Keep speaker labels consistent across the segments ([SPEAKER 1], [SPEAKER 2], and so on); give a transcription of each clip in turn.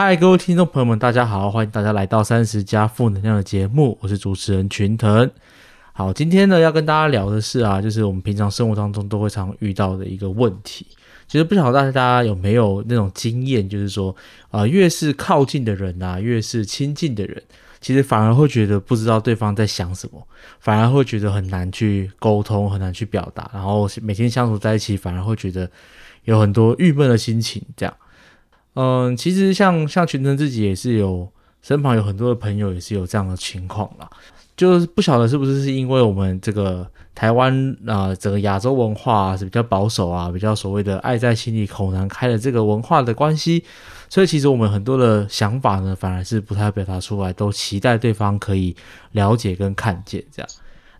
[SPEAKER 1] 嗨，各位听众朋友们，大家好，欢迎大家来到三十加负能量的节目，我是主持人群腾。好，今天呢要跟大家聊的是啊，就是我们平常生活当中都会常遇到的一个问题。其实不晓得大家有没有那种经验，就是说啊，越是靠近的人啊，越是亲近的人，其实反而会觉得不知道对方在想什么，反而会觉得很难去沟通，很难去表达，然后每天相处在一起，反而会觉得有很多郁闷的心情，这样。嗯，其实像像群成自己也是有身旁有很多的朋友也是有这样的情况啦，就是不晓得是不是是因为我们这个台湾啊，整个亚洲文化是比较保守啊，比较所谓的爱在心里口难开的这个文化的关系，所以其实我们很多的想法呢，反而是不太表达出来，都期待对方可以了解跟看见这样。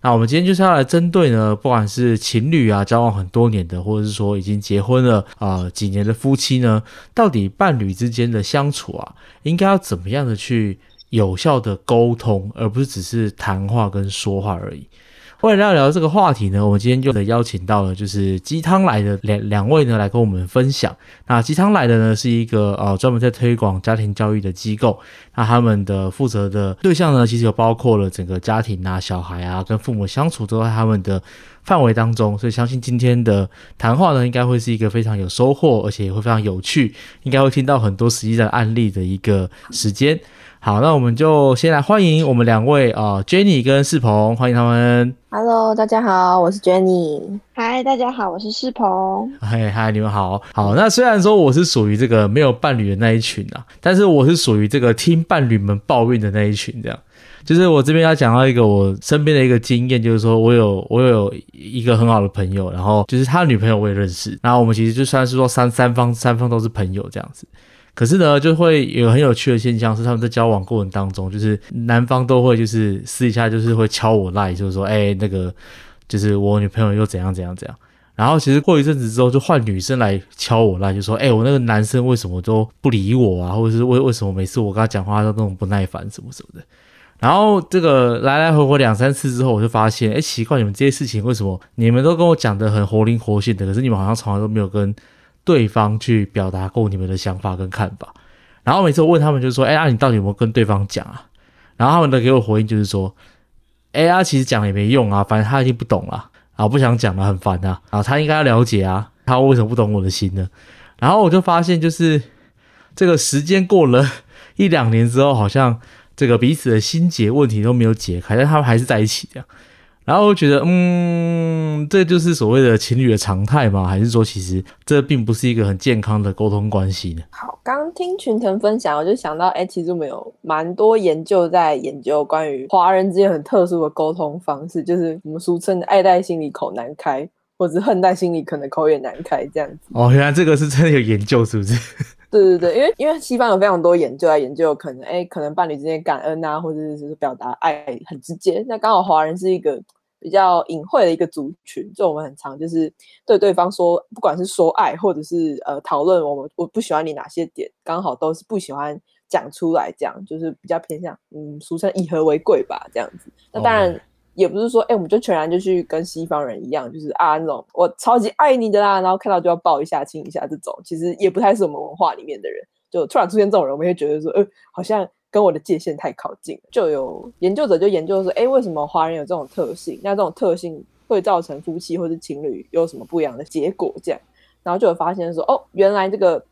[SPEAKER 1] 那我们今天就是要来针对呢，不管是情侣啊，交往很多年的，或者是说已经结婚了啊几年的夫妻呢，到底伴侣之间的相处啊，应该要怎么样的去有效的沟通，而不是只是谈话跟说话而已。为了聊聊这个话题呢，我们今天就得邀请到了就是鸡汤来的两两位呢来跟我们分享。那鸡汤来的呢是一个呃专门在推广家庭教育的机构，那他们的负责的对象呢其实有包括了整个家庭啊、小孩啊跟父母相处都在他们的范围当中，所以相信今天的谈话呢应该会是一个非常有收获，而且也会非常有趣，应该会听到很多实际的案例的一个时间。好，那我们就先来欢迎我们两位啊，Jenny 跟世鹏，欢迎他们。
[SPEAKER 2] Hello，大家好，我是 Jenny。
[SPEAKER 3] 嗨，大家好，我是世鹏。
[SPEAKER 1] 嗨嗨，你们好。好，那虽然说我是属于这个没有伴侣的那一群啊，但是我是属于这个听伴侣们抱怨的那一群。这样，就是我这边要讲到一个我身边的一个经验，就是说我有我有一个很好的朋友，然后就是他女朋友我也认识，然后我们其实就算是说三三方三方都是朋友这样子。可是呢，就会有很有趣的现象，是他们在交往过程当中，就是男方都会就是私底下就是会敲我赖，就是说，哎，那个就是我女朋友又怎样怎样怎样。然后其实过一阵子之后，就换女生来敲我赖，就说，哎，我那个男生为什么都不理我啊？或者是为为什么每次我跟他讲话都那种不耐烦什么什么的。然后这个来来回回两三次之后，我就发现，哎，奇怪，你们这些事情为什么你们都跟我讲的很活灵活现的，可是你们好像从来都没有跟。对方去表达过你们的想法跟看法，然后每次我问他们，就说，哎呀，你到底有没有跟对方讲啊？然后他们的给我回应就是说，哎呀，其实讲也没用啊，反正他已经不懂了，然后不想讲了，很烦啊，然后他应该要了解啊，他为什么不懂我的心呢？然后我就发现，就是这个时间过了一两年之后，好像这个彼此的心结问题都没有解开，但他们还是在一起这样。然后我觉得，嗯，这就是所谓的情侣的常态吗？还是说，其实这并不是一个很健康的沟通关系呢？
[SPEAKER 2] 好，刚听群腾分享，我就想到，哎，其实我们有蛮多研究在研究关于华人之间很特殊的沟通方式，就是我们俗称的“爱在心里口难开”，或者“恨在心里可能口也难开”这样子。
[SPEAKER 1] 哦，原来这个是真的有研究，是不是？
[SPEAKER 2] 对对对，因为因为西方有非常多研究来研究，可能哎，可能伴侣之间感恩啊，或者是表达爱很直接。那刚好华人是一个。比较隐晦的一个族群，就我们很常就是对对方说，不管是说爱，或者是呃讨论我们我不喜欢你哪些点，刚好都是不喜欢讲出来，这样就是比较偏向嗯，俗称以和为贵吧，这样子。那当然也不是说，哎，我们就全然就去跟西方人一样，就是啊那种我超级爱你的啦，然后看到就要抱一下亲一下这种，其实也不太是我们文化里面的人，就突然出现这种人，我们会觉得说，呃，好像。跟我的界限太靠近，就有研究者就研究说，哎，为什么华人有这种特性？那这种特性会造成夫妻或是情侣有什么不一样的结果？这样，然后就有发现说，哦，原来这个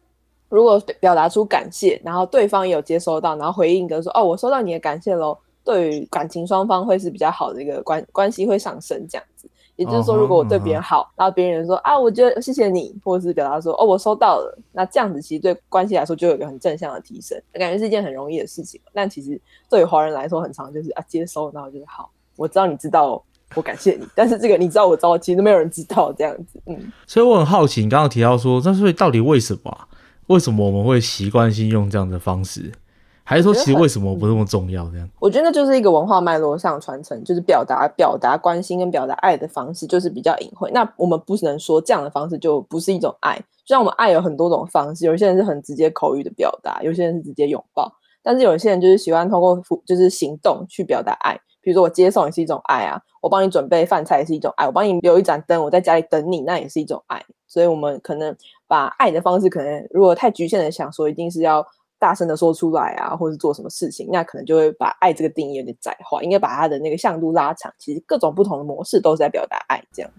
[SPEAKER 2] 如果表达出感谢，然后对方也有接收到，然后回应跟说，哦，我收到你的感谢喽，对于感情双方会是比较好的一个关关系会上升这样子。也就是说，如果我对别人好，然后别人说啊，我觉得谢谢你，或者是表达说哦，我收到了，那这样子其实对关系来说就有一个很正向的提升，感觉是一件很容易的事情。但其实对于华人来说，很常就是啊接收，然后就是好，我知道你知道，我感谢你，但是这个你知道我知道，其实没有人知道这样子。嗯，
[SPEAKER 1] 所以我很好奇，你刚刚提到说，那所以到底为什么？为什么我们会习惯性用这样的方式？还是说，其实为什么不那么重要？这样，
[SPEAKER 2] 我觉得就是一个文化脉络上传承，就是表达表达关心跟表达爱的方式，就是比较隐晦。那我们不能说这样的方式就不是一种爱。就像我们爱有很多种方式，有些人是很直接口语的表达，有些人是直接拥抱，但是有些人就是喜欢通过就是行动去表达爱。比如说我接送也是一种爱啊，我帮你准备饭菜也是一种爱，我帮你留一盏灯，我在家里等你，那也是一种爱。所以，我们可能把爱的方式，可能如果太局限的想说，一定是要。大声的说出来啊，或是做什么事情，那可能就会把爱这个定义有点窄化，应该把它的那个向度拉长。其实各种不同的模式都是在表达爱，这样。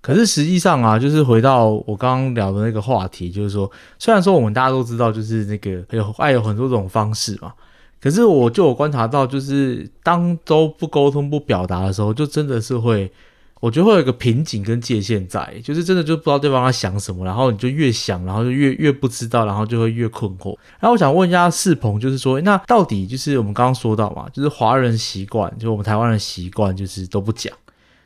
[SPEAKER 1] 可是实际上啊，就是回到我刚刚聊的那个话题，就是说，虽然说我们大家都知道，就是那个有爱有很多种方式嘛，可是我就有观察到，就是当都不沟通、不表达的时候，就真的是会，我觉得会有一个瓶颈跟界限在，就是真的就不知道对方在想什么，然后你就越想，然后就越越不知道，然后就会越困惑。然后我想问一下世鹏，就是说，那到底就是我们刚刚说到嘛，就是华人习惯，就我们台湾人习惯，就是都不讲。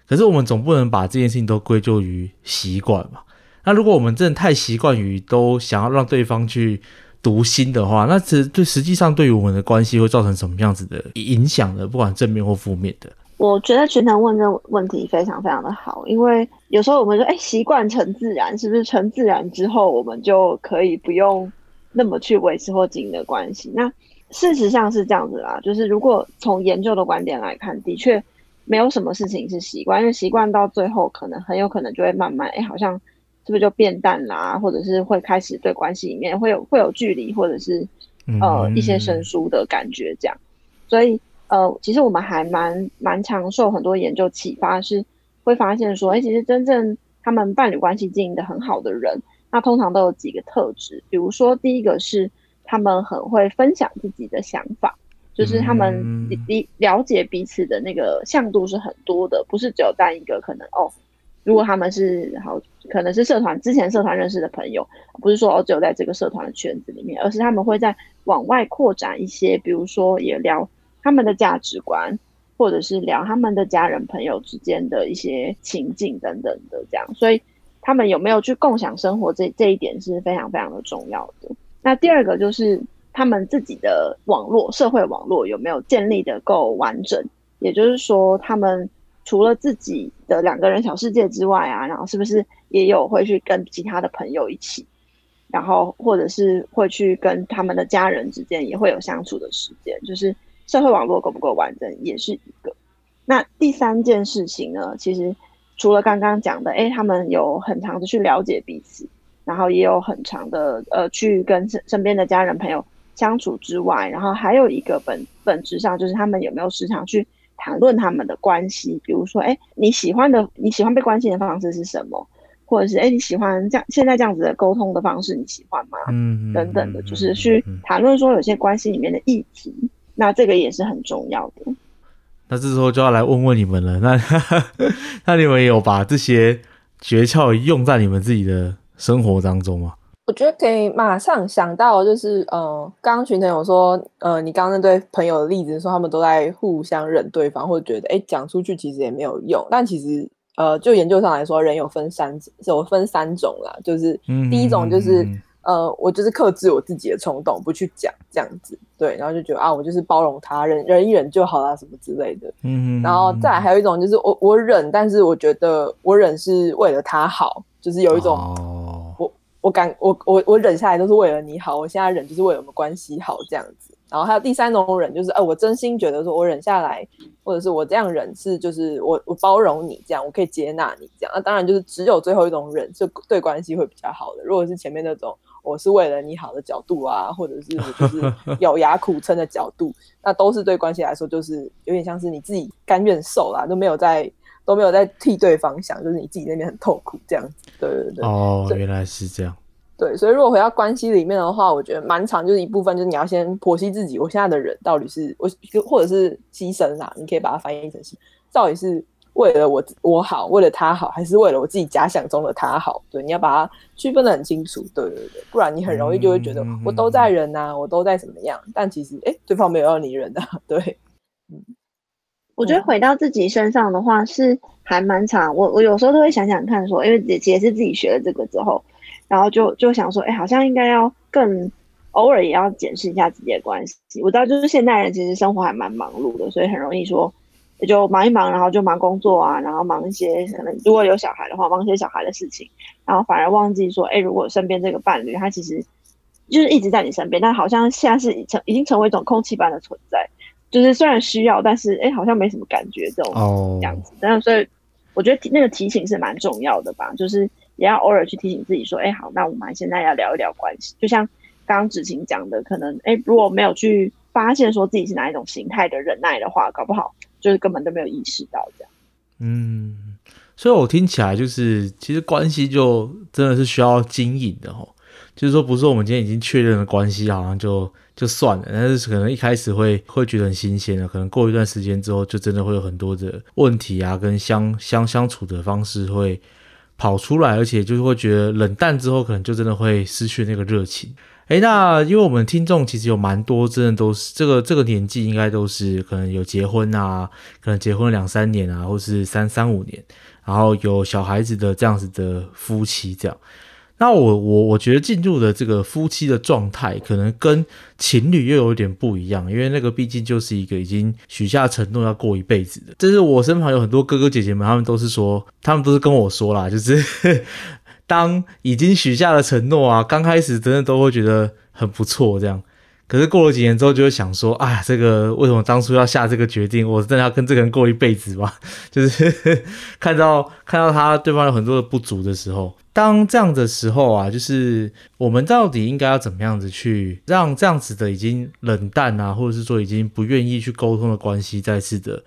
[SPEAKER 1] 可是我们总不能把这件事情都归咎于习惯嘛？那如果我们真的太习惯于都想要让对方去读心的话，那这对实际上对于我们的关系会造成什么样子的影响呢？不管正面或负面的。
[SPEAKER 3] 我觉得全能问这问题非常非常的好，因为有时候我们说，哎，习惯成自然，是不是成自然之后，我们就可以不用那么去维持或经营的关系？那事实上是这样子啦，就是如果从研究的观点来看，的确。没有什么事情是习惯，因为习惯到最后，可能很有可能就会慢慢，哎，好像是不是就变淡啦，或者是会开始对关系里面会有会有距离，或者是呃一些生疏的感觉这样。所以呃，其实我们还蛮蛮常受很多研究启发，是会发现说，哎，其实真正他们伴侣关系经营的很好的人，那通常都有几个特质，比如说第一个是他们很会分享自己的想法。就是他们理了解彼此的那个向度是很多的，不是只有单一个可能哦。如果他们是好，可能是社团之前社团认识的朋友，不是说哦只有在这个社团的圈子里面，而是他们会在往外扩展一些，比如说也聊他们的价值观，或者是聊他们的家人朋友之间的一些情境等等的这样。所以他们有没有去共享生活，这这一点是非常非常的重要的。那第二个就是。他们自己的网络、社会网络有没有建立的够完整？也就是说，他们除了自己的两个人小世界之外啊，然后是不是也有会去跟其他的朋友一起，然后或者是会去跟他们的家人之间也会有相处的时间？就是社会网络够不够完整，也是一个。那第三件事情呢？其实除了刚刚讲的，哎，他们有很长的去了解彼此，然后也有很长的呃去跟身身边的家人朋友。相处之外，然后还有一个本本质上就是他们有没有时常去谈论他们的关系，比如说，哎，你喜欢的你喜欢被关心的方式是什么？或者是，哎，你喜欢这样现在这样子的沟通的方式，你喜欢吗？嗯，等等的，就是去谈论说有些关系里面的议题，那这个也是很重要的。
[SPEAKER 1] 那这时候就要来问问你们了，那那你们有把这些诀窍用在你们自己的生活当中吗？
[SPEAKER 2] 我觉得可以马上想到，就是呃，刚刚群成有说，呃，你刚刚那对朋友的例子，说他们都在互相忍对方，或者觉得，哎，讲出去其实也没有用。但其实，呃，就研究上来说，人有分三，有分三种啦，就是第一种就是，呃，我就是克制我自己的冲动，不去讲这样子，对，然后就觉得啊，我就是包容他，忍忍一忍就好啦，什么之类的。嗯，然后再还有一种就是我我忍，但是我觉得我忍是为了他好，就是有一种。我感我我我忍下来都是为了你好，我现在忍就是为了我们关系好这样子。然后还有第三种忍，就是哎，我真心觉得说我忍下来，或者是我这样忍是就是我我包容你这样，我可以接纳你这样。那当然就是只有最后一种忍是对关系会比较好的。如果是前面那种我是为了你好的角度啊，或者是就是咬牙苦撑的角度，那都是对关系来说就是有点像是你自己甘愿受啦，都没有在。都没有在替对方想，就是你自己那边很痛苦这样子。对对对。
[SPEAKER 1] 哦，原来是这样。
[SPEAKER 2] 对，所以如果回到关系里面的话，我觉得蛮长，就是一部分就是你要先剖析自己，我现在的人到底是我，或者是牺牲啦，你可以把它翻译成是，到底是为了我我好，为了他好，还是为了我自己假想中的他好？对，你要把它区分的很清楚。对对对，不然你很容易就会觉得我都在忍呐，我都在怎么样，但其实哎，对方没有要你忍的。对，
[SPEAKER 3] 嗯。我觉得回到自己身上的话是还蛮长，我我有时候都会想想看，说因为也也是自己学了这个之后，然后就就想说，哎，好像应该要更偶尔也要检视一下自己的关系。我知道就是现代人其实生活还蛮忙碌的，所以很容易说也就忙一忙，然后就忙工作啊，然后忙一些可能如果有小孩的话，忙一些小孩的事情，然后反而忘记说，哎，如果身边这个伴侣他其实就是一直在你身边，但好像现在是已成已经成为一种空气般的存在。就是虽然需要，但是哎，好像没什么感觉这种这样子。但是所以我觉得那个提醒是蛮重要的吧，就是也要偶尔去提醒自己说，哎，好，那我们现在要聊一聊关系。就像刚刚子晴讲的，可能哎，如果没有去发现说自己是哪一种形态的忍耐的话，搞不好就是根本都没有意识到这样。
[SPEAKER 1] 嗯，所以我听起来就是，其实关系就真的是需要经营的哦。就是说，不是我们今天已经确认了关系，好像就就算了。但是可能一开始会会觉得很新鲜的，可能过一段时间之后，就真的会有很多的问题啊，跟相相相处的方式会跑出来，而且就是会觉得冷淡之后，可能就真的会失去那个热情。诶，那因为我们听众其实有蛮多，真的都是这个这个年纪，应该都是可能有结婚啊，可能结婚两三年啊，或是三三五年，然后有小孩子的这样子的夫妻这样。那我我我觉得进入的这个夫妻的状态，可能跟情侣又有点不一样，因为那个毕竟就是一个已经许下承诺要过一辈子的。这是我身旁有很多哥哥姐姐们，他们都是说，他们都是跟我说啦，就是 当已经许下了承诺啊，刚开始真的都会觉得很不错这样。可是过了几年之后，就会想说，哎，这个为什么当初要下这个决定？我真的要跟这个人过一辈子吗？就是 看到看到他对方有很多的不足的时候，当这样的时候啊，就是我们到底应该要怎么样子去让这样子的已经冷淡啊，或者是说已经不愿意去沟通的关系再次的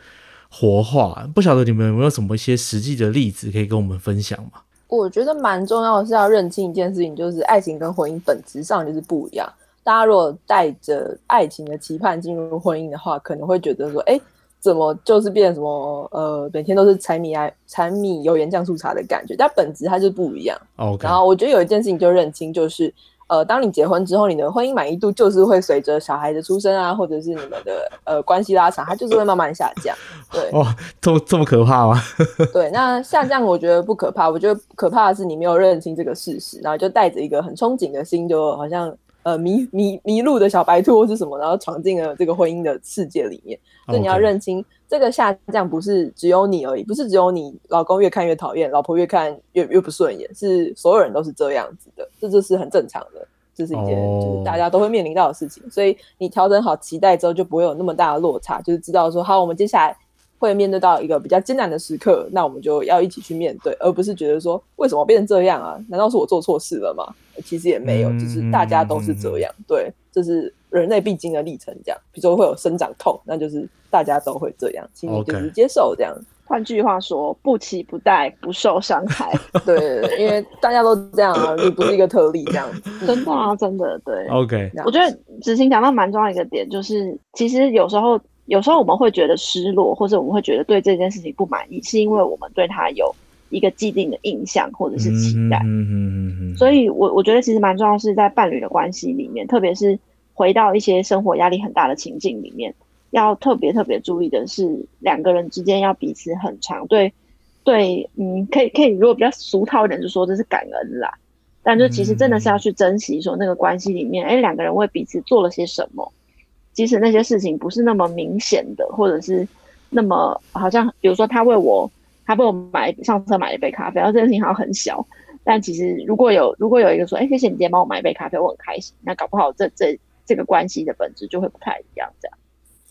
[SPEAKER 1] 活化？不晓得你们有没有什么一些实际的例子可以跟我们分享吗？
[SPEAKER 2] 我觉得蛮重要的是要认清一件事情，就是爱情跟婚姻本质上就是不一样。大家如果带着爱情的期盼进入婚姻的话，可能会觉得说，哎，怎么就是变什么呃，每天都是柴米爱柴米油盐酱醋茶的感觉，但本质它就不一样。
[SPEAKER 1] OK。
[SPEAKER 2] 然后我觉得有一件事情就认清，就是呃，当你结婚之后，你的婚姻满意度就是会随着小孩的出生啊，或者是你们的呃关系拉长，它就是会慢慢下降。对。
[SPEAKER 1] 哇，这么这么可怕吗？
[SPEAKER 2] 对，那下降我觉得不可怕，我觉得可怕的是你没有认清这个事实，然后就带着一个很憧憬的心，就好像。呃，迷迷迷路的小白兔或是什么，然后闯进了这个婚姻的世界里面。所以你要认清，这个下降不是只有你而已，不是只有你老公越看越讨厌，老婆越看越越不顺眼，是所有人都是这样子的，这就是很正常的，这是一件就是大家都会面临到的事情。所以你调整好期待之后，就不会有那么大的落差，就是知道说，好，我们接下来。会面对到一个比较艰难的时刻，那我们就要一起去面对，而不是觉得说为什么变成这样啊？难道是我做错事了吗？其实也没有，就是大家都是这样。对，这是人类必经的历程。这样，比如说会有生长痛，那就是大家都会这样，请你就是接受这样。
[SPEAKER 3] 换句话说，不期不待，不受伤害。
[SPEAKER 2] 对，因为大家都这样啊，你不是一个特例，这样
[SPEAKER 3] 真的啊，真的对。
[SPEAKER 1] OK，
[SPEAKER 3] 我觉得执行讲到蛮重要一个点，就是其实有时候。有时候我们会觉得失落，或者我们会觉得对这件事情不满意，是因为我们对他有一个既定的印象或者是期待。嗯嗯嗯。所以，我我觉得其实蛮重要，是在伴侣的关系里面，特别是回到一些生活压力很大的情境里面，要特别特别注意的是，两个人之间要彼此很长对对，嗯，可以可以，如果比较俗套一点，就说这是感恩啦。但就其实真的是要去珍惜，说那个关系里面，哎，两个人为彼此做了些什么。即使那些事情不是那么明显的，或者是那么好像，比如说他为我，他为我买上车买一杯咖啡，然后这件事情好像很小，但其实如果有如果有一个说，哎，谢谢你今天帮我买一杯咖啡，我很开心，那搞不好这这这个关系的本质就会不太一样，这样。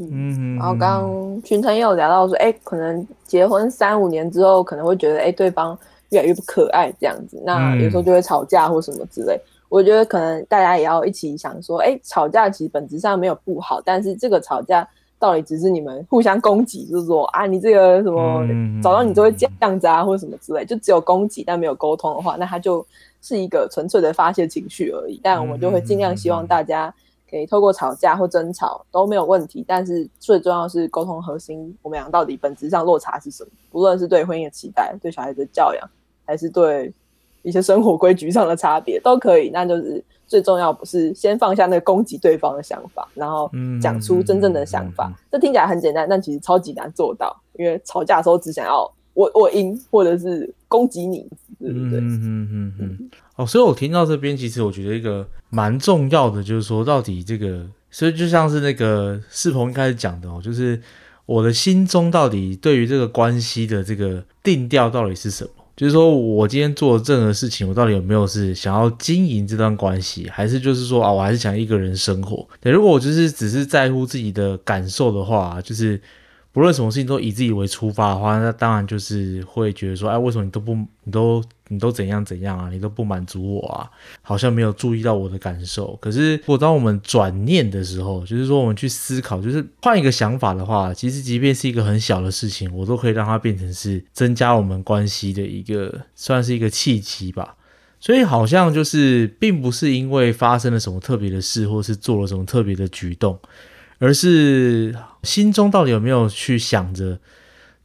[SPEAKER 2] 嗯，然后刚刚群成也有聊到说，哎，可能结婚三五年之后，可能会觉得，哎，对方越来越不可爱这样子，那有时候就会吵架或什么之类。我觉得可能大家也要一起想说，哎，吵架其实本质上没有不好，但是这个吵架到底只是你们互相攻击，就是说啊，你这个什么找到你就会这样子啊，或者什么之类，就只有攻击但没有沟通的话，那它就是一个纯粹的发泄情绪而已。但我们就会尽量希望大家可以透过吵架或争吵都没有问题，但是最重要是沟通核心，我们俩到底本质上落差是什么？不论是对婚姻的期待、对小孩子的教养，还是对。一些生活规矩上的差别都可以，那就是最重要，不是先放下那个攻击对方的想法，然后讲出真正的想法。这听起来很简单，但其实超级难做到，因为吵架的时候只想要我我赢，或者是攻击你，对不对？嗯嗯
[SPEAKER 1] 嗯嗯。哦，所以我听到这边，其实我觉得一个蛮重要的，就是说到底这个，所以就像是那个世鹏一开始讲的哦，就是我的心中到底对于这个关系的这个定调到底是什么？就是说，我今天做任何事情，我到底有没有是想要经营这段关系，还是就是说啊，我还是想一个人生活？对，如果我就是只是在乎自己的感受的话，就是不论什么事情都以自己为出发的话，那当然就是会觉得说，哎，为什么你都不，你都你都怎样怎样啊，你都不满足我啊，好像没有注意到我的感受。可是，如果当我们转念的时候，就是说我们去思考，就是换一个想法的话，其实即便是一个很小的事情，我都可以让它变成是增加我们关系的一个，算是一个契机吧。所以，好像就是并不是因为发生了什么特别的事，或是做了什么特别的举动，而是心中到底有没有去想着。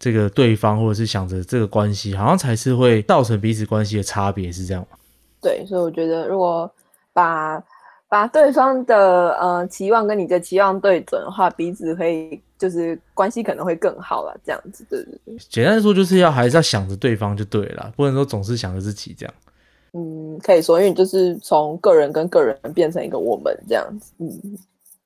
[SPEAKER 1] 这个对方，或者是想着这个关系，好像才是会造成彼此关系的差别，是这样吗？
[SPEAKER 2] 对，所以我觉得，如果把把对方的呃期望跟你的期望对准的话，彼此可以就是关系可能会更好了。这样子，对对对。
[SPEAKER 1] 简单说，就是要还是要想着对方就对了，不能说总是想着自己这样。
[SPEAKER 2] 嗯，可以说，因为你就是从个人跟个人变成一个我们这样子。嗯，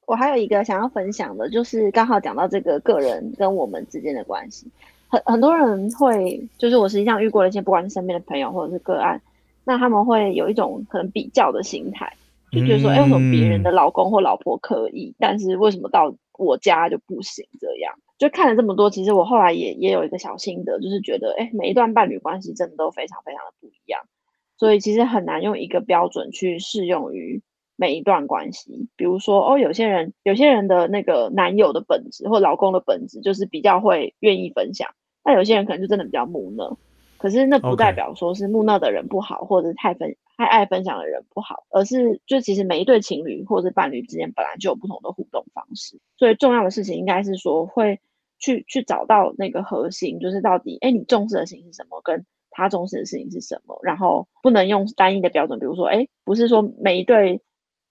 [SPEAKER 3] 我还有一个想要分享的，就是刚好讲到这个个人跟我们之间的关系。很很多人会，就是我实际上遇过了一些，不管是身边的朋友或者是个案，那他们会有一种可能比较的心态，就觉得说，哎，为什么别人的老公或老婆可以，但是为什么到我家就不行？这样就看了这么多，其实我后来也也有一个小心得，就是觉得，哎，每一段伴侣关系真的都非常非常的不一样，所以其实很难用一个标准去适用于。每一段关系，比如说哦，有些人有些人的那个男友的本质或老公的本质就是比较会愿意分享，那有些人可能就真的比较木讷。可是那不代表说是木讷的人不好，或者是太分太爱分享的人不好，而是就其实每一对情侣或者伴侣之间本来就有不同的互动方式。所以重要的事情应该是说会去去找到那个核心，就是到底哎你重视的事情是什么，跟他重视的事情是什么，然后不能用单一的标准，比如说哎不是说每一对。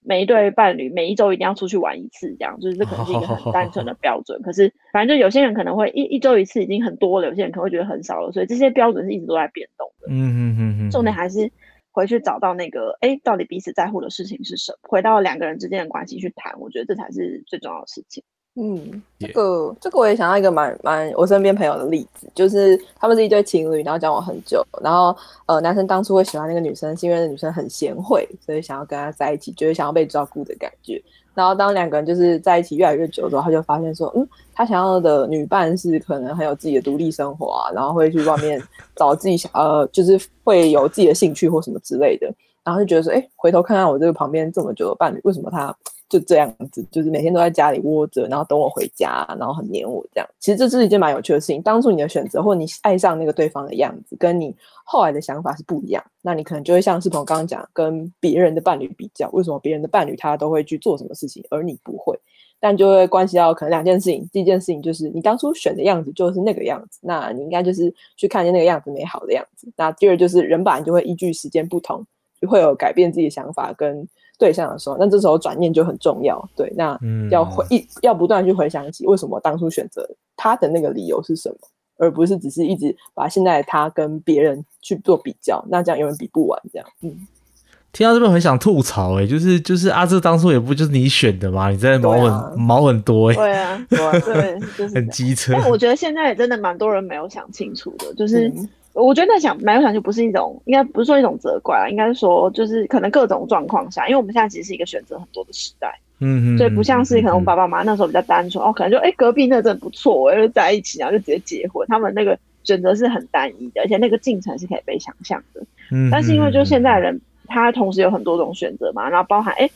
[SPEAKER 3] 每一对伴侣每一周一定要出去玩一次，这样就是这可能是一个很单纯的 标准。可是反正就有些人可能会一一周一次已经很多了，有些人可能会觉得很少了。所以这些标准是一直都在变动的。嗯嗯嗯嗯。重点还是回去找到那个，哎，到底彼此在乎的事情是什么？回到两个人之间的关系去谈，我觉得这才是最重要的事情。
[SPEAKER 2] 嗯，这个这个我也想到一个蛮蛮我身边朋友的例子，就是他们是一对情侣，然后交往很久，然后呃男生当初会喜欢那个女生，是因为那女生很贤惠，所以想要跟她在一起，觉得想要被照顾的感觉。然后当两个人就是在一起越来越久之后，他就发现说，嗯，他想要的女伴是可能很有自己的独立生活啊，然后会去外面 找自己想呃，就是会有自己的兴趣或什么之类的，然后就觉得说，哎，回头看看我这个旁边这么久的伴侣，为什么他？就这样子，就是每天都在家里窝着，然后等我回家，然后很黏我这样。其实这是一件蛮有趣的事情。当初你的选择，或你爱上那个对方的样子，跟你后来的想法是不一样。那你可能就会像是朋友刚刚讲，跟别人的伴侣比较，为什么别人的伴侣他都会去做什么事情，而你不会？但就会关系到可能两件事情。第一件事情就是你当初选的样子就是那个样子，那你应该就是去看见那个样子美好的样子。那第二就是人本来就会依据时间不同，就会有改变自己的想法跟。对象的时候，那这时候转念就很重要。对，那要回一要不断去回想起为什么当初选择他的那个理由是什么，而不是只是一直把现在的他跟别人去做比较，那这样永远比不完。这样，嗯，
[SPEAKER 1] 听到这边很想吐槽，哎，就是就是阿志当初也不就是你选的嘛？你在毛很毛很多，哎，
[SPEAKER 3] 对啊，对，就是
[SPEAKER 1] 很机车。
[SPEAKER 3] 但我觉得现在也真的蛮多人没有想清楚的，就是。我觉得那想没有想就不是一种，应该不是说一种责怪啊，应该是说就是可能各种状况下，因为我们现在其实是一个选择很多的时代，嗯嗯，所以不像是可能我爸爸妈妈那时候比较单纯哦，可能就哎隔壁那真不错，我就在一起，然后就直接结婚，他们那个选择是很单一的，而且那个进程是可以被想象的，嗯，但是因为就现在人他同时有很多种选择嘛，然后包含哎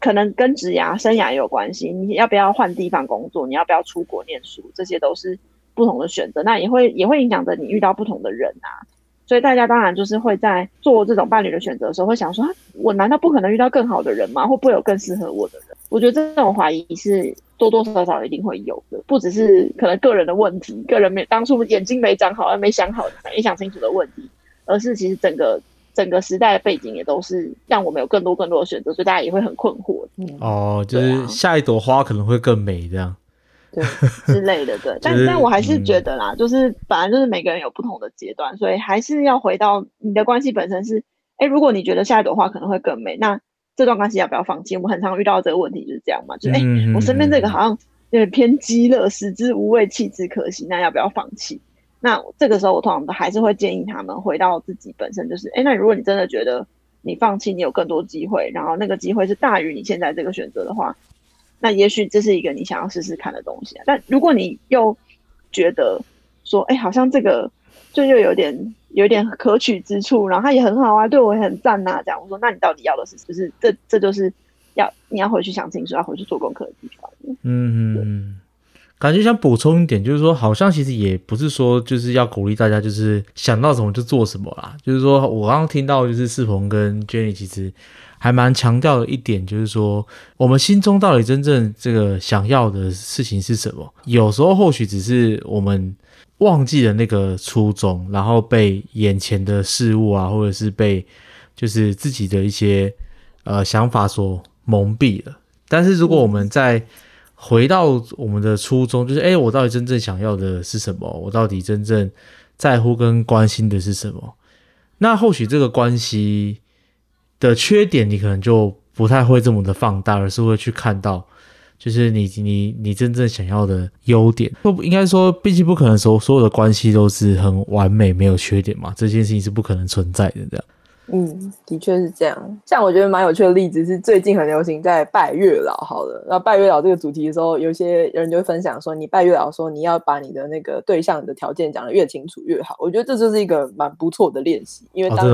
[SPEAKER 3] 可能跟职涯生涯也有关系，你要不要换地方工作，你要不要出国念书，这些都是。不同的选择，那也会也会影响着你遇到不同的人啊，所以大家当然就是会在做这种伴侣的选择的时候，会想说：我难道不可能遇到更好的人吗？会不会有更适合我的人？我觉得这种怀疑是多多少少一定会有的，不只是可能个人的问题，个人没当初眼睛没长好，没想好，没想清楚的问题，而是其实整个整个时代的背景也都是让我们有更多更多的选择，所以大家也会很困惑。
[SPEAKER 1] 哦，就是下一朵花可能会更美这样。
[SPEAKER 3] 对之类的，对，但但我还是觉得啦，就是本来就是每个人有不同的阶段，所以还是要回到你的关系本身是，哎，如果你觉得下一朵花可能会更美，那这段关系要不要放弃？我们很常遇到这个问题就是这样嘛，就哎，我身边这个好像有点偏激了，食之无味，弃之可惜，那要不要放弃？那这个时候我通常都还是会建议他们回到自己本身，就是哎，那如果你真的觉得你放弃，你有更多机会，然后那个机会是大于你现在这个选择的话。那也许这是一个你想要试试看的东西啊，但如果你又觉得说，哎，好像这个就又有点有点可取之处，然后他也很好啊，对我也很赞呐。这样我说，那你到底要的是，就是这这就是要你要回去想清楚，要回去做功课的地方。
[SPEAKER 1] 嗯嗯嗯。感觉想补充一点，就是说，好像其实也不是说就是要鼓励大家，就是想到什么就做什么啦。就是说我刚刚听到，就是世鹏跟 Jenny 其实还蛮强调的一点，就是说我们心中到底真正这个想要的事情是什么？有时候或许只是我们忘记了那个初衷，然后被眼前的事物啊，或者是被就是自己的一些呃想法所蒙蔽了。但是如果我们在回到我们的初衷，就是哎，我到底真正想要的是什么？我到底真正在乎跟关心的是什么？那或许这个关系的缺点，你可能就不太会这么的放大，而是会去看到，就是你你你真正想要的优点。不应该说，毕竟不可能说所有的关系都是很完美，没有缺点嘛，这件事情是不可能存在的，这样。
[SPEAKER 2] 嗯，的确是这样。像我觉得蛮有趣的例子是，最近很流行在拜月老。好了，那拜月老这个主题的时候，有些人就会分享说，你拜月老说你要把你的那个对象的条件讲得越清楚越好。我觉得这就是一个蛮不错的练习，因为当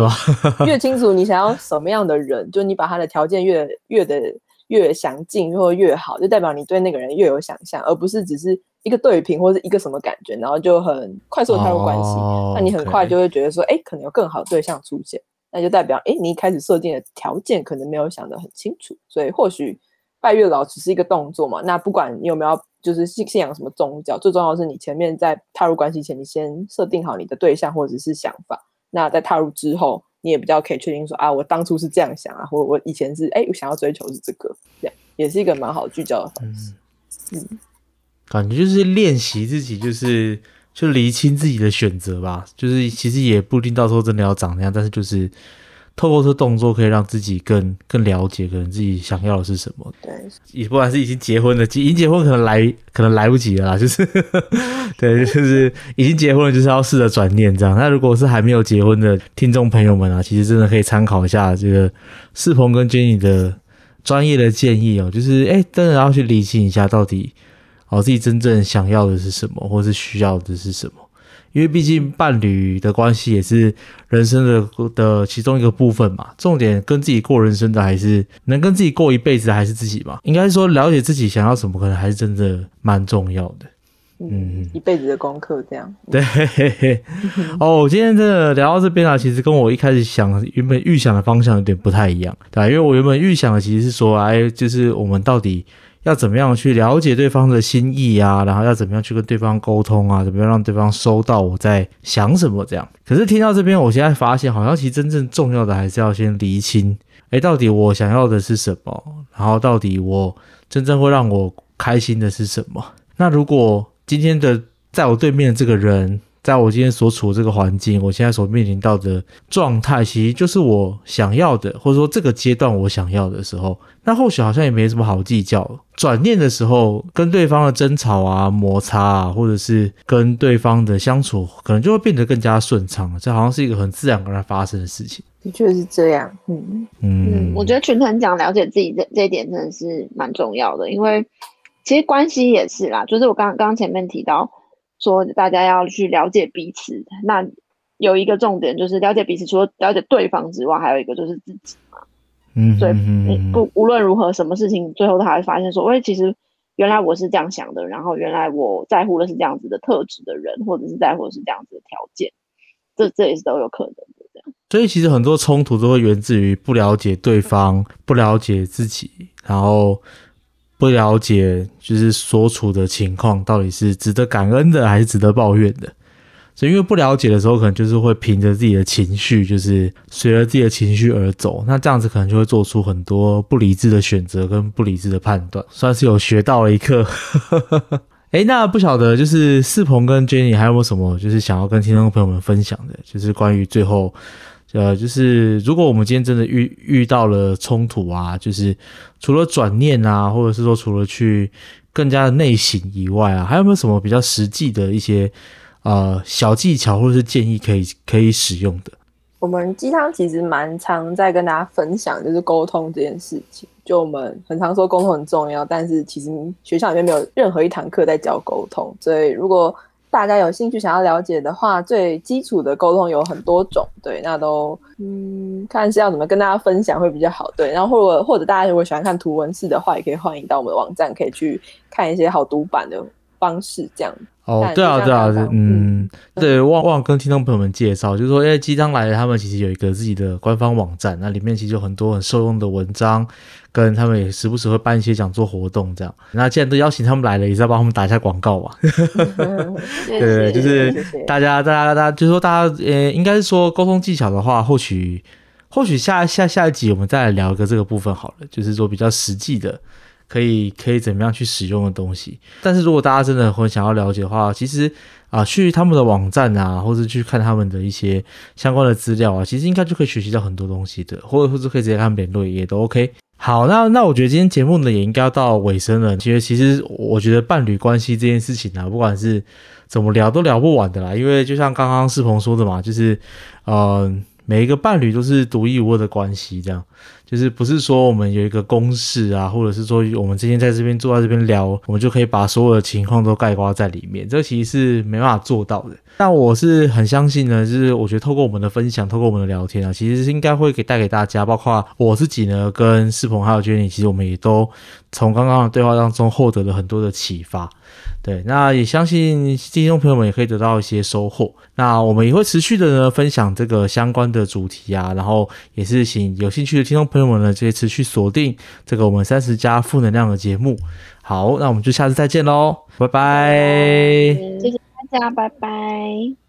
[SPEAKER 2] 越清楚你想要什么样的人，就你把他的条件越越的越详尽或越好，就代表你对那个人越有想象，而不是只是一个对平或者一个什么感觉，然后就很快速的踏入关系。那你很快就会觉得说，哎，可能有更好的对象出现。那就代表，哎，你一开始设定的条件可能没有想得很清楚，所以或许拜月老只是一个动作嘛。那不管你有没有就是信信仰什么宗教，最重要的是你前面在踏入关系前，你先设定好你的对象或者是想法。那在踏入之后，你也比较可以确定说啊，我当初是这样想啊，或我以前是哎，我想要追求是这个，这样也是一个蛮好聚焦的方式。
[SPEAKER 1] 嗯，感觉就是练习自己，就是。就厘清自己的选择吧，就是其实也不一定到时候真的要长那样，但是就是透过这动作可以让自己更更了解，可能自己想要的是什么。
[SPEAKER 2] 对，
[SPEAKER 1] 也不管是已经结婚的，已经结婚可能来可能来不及了啦，就是 对，就是已经结婚了，就是要试着转念这样。那如果是还没有结婚的听众朋友们啊，其实真的可以参考一下这个世鹏跟 Jenny 的专业的建议哦，就是哎，真的要去理清一下到底。哦，自己真正想要的是什么，或是需要的是什么？因为毕竟伴侣的关系也是人生的的其中一个部分嘛。重点跟自己过人生的，还是能跟自己过一辈子，还是自己嘛？应该说了解自己想要什么，可能还是真的蛮重要的。
[SPEAKER 2] 嗯，一辈子的功课这样。
[SPEAKER 1] 对。哦，今天真的聊到这边啊，其实跟我一开始想原本预想的方向有点不太一样，对因为我原本预想的其实是说，哎，就是我们到底。要怎么样去了解对方的心意啊？然后要怎么样去跟对方沟通啊？怎么样让对方收到我在想什么？这样。可是听到这边，我现在发现，好像其实真正重要的还是要先厘清，哎，到底我想要的是什么？然后到底我真正会让我开心的是什么？那如果今天的在我对面的这个人，在我今天所处这个环境，我现在所面临到的状态，其实就是我想要的，或者说这个阶段我想要的时候，那或许好像也没什么好计较。转念的时候，跟对方的争吵啊、摩擦啊，或者是跟对方的相处，可能就会变得更加顺畅。这好像是一个很自然而然发生的事情。
[SPEAKER 2] 的确是这样。嗯嗯，
[SPEAKER 3] 我觉得群团讲了解自己这这一点真的是蛮重要的，因为其实关系也是啦，就是我刚刚前面提到。说大家要去了解彼此，那有一个重点就是了解彼此，除了了解对方之外，还有一个就是自己嘛。嗯，所以不无论如何，什么事情最后他会发现说，喂，其实原来我是这样想的，然后原来我在乎的是这样子的特质的人，或者是在乎的是这样子的条件，这这也是都有可能的这样。
[SPEAKER 1] 所以其实很多冲突都会源自于不了解对方，不了解自己，然后。不了解，就是所处的情况到底是值得感恩的，还是值得抱怨的？所以，因为不了解的时候，可能就是会凭着自己的情绪，就是随着自己的情绪而走。那这样子可能就会做出很多不理智的选择跟不理智的判断，算是有学到了一课。哎，那不晓得就是四鹏跟 Jenny 还有没有什么就是想要跟听众朋友们分享的，就是关于最后。呃，就是如果我们今天真的遇遇到了冲突啊，就是除了转念啊，或者是说除了去更加的内省以外啊，还有没有什么比较实际的一些呃小技巧或者是建议可以可以使用的？
[SPEAKER 2] 我们鸡汤其实蛮常在跟大家分享，就是沟通这件事情。就我们很常说沟通很重要，但是其实学校里面没有任何一堂课在教沟通，所以如果大家有兴趣想要了解的话，最基础的沟通有很多种，对，那都嗯，看是要怎么跟大家分享会比较好，对。然后或者或者大家如果喜欢看图文式的话，也可以欢迎到我们的网站，可以去看一些好读版的方式，这样。
[SPEAKER 1] 哦，对啊，对啊，嗯，对，忘忘跟听众朋友们介绍，就是说，因为鸡汤来了，他们其实有一个自己的官方网站，那里面其实有很多很受用的文章，跟他们也时不时会办一些讲座活动，这样。那既然都邀请他们来了，也是要帮他们打一下广告 吧。对，就是大家，大家，大家，就是说，大家，呃，应该是说沟通技巧的话，或许，或许下下下一集我们再来聊一个这个部分好了，就是说比较实际的。可以可以怎么样去使用的东西？但是如果大家真的很想要了解的话，其实啊，去他们的网站啊，或者去看他们的一些相关的资料啊，其实应该就可以学习到很多东西的，或者或者可以直接看联络也都 OK。好，那那我觉得今天节目呢也应该要到尾声了。其实其实我觉得伴侣关系这件事情呢，不管是怎么聊都聊不完的啦，因为就像刚刚世鹏说的嘛，就是嗯。每一个伴侣都是独一无二的关系，这样就是不是说我们有一个公式啊，或者是说我们今天在这边坐在这边聊，我们就可以把所有的情况都概括在里面，这其实是没办法做到的。但我是很相信呢，就是我觉得透过我们的分享，透过我们的聊天啊，其实是应该会给带给大家，包括我自己呢，跟世鹏还有 Jenny，其实我们也都从刚刚的对话当中获得了很多的启发。对，那也相信听众朋友们也可以得到一些收获。那我们也会持续的呢分享这个相关的主题啊，然后也是请有兴趣的听众朋友们呢，就持续锁定这个我们三十加负能量的节目。好，那我们就下次再见喽，拜拜！
[SPEAKER 3] 谢谢大家，拜拜。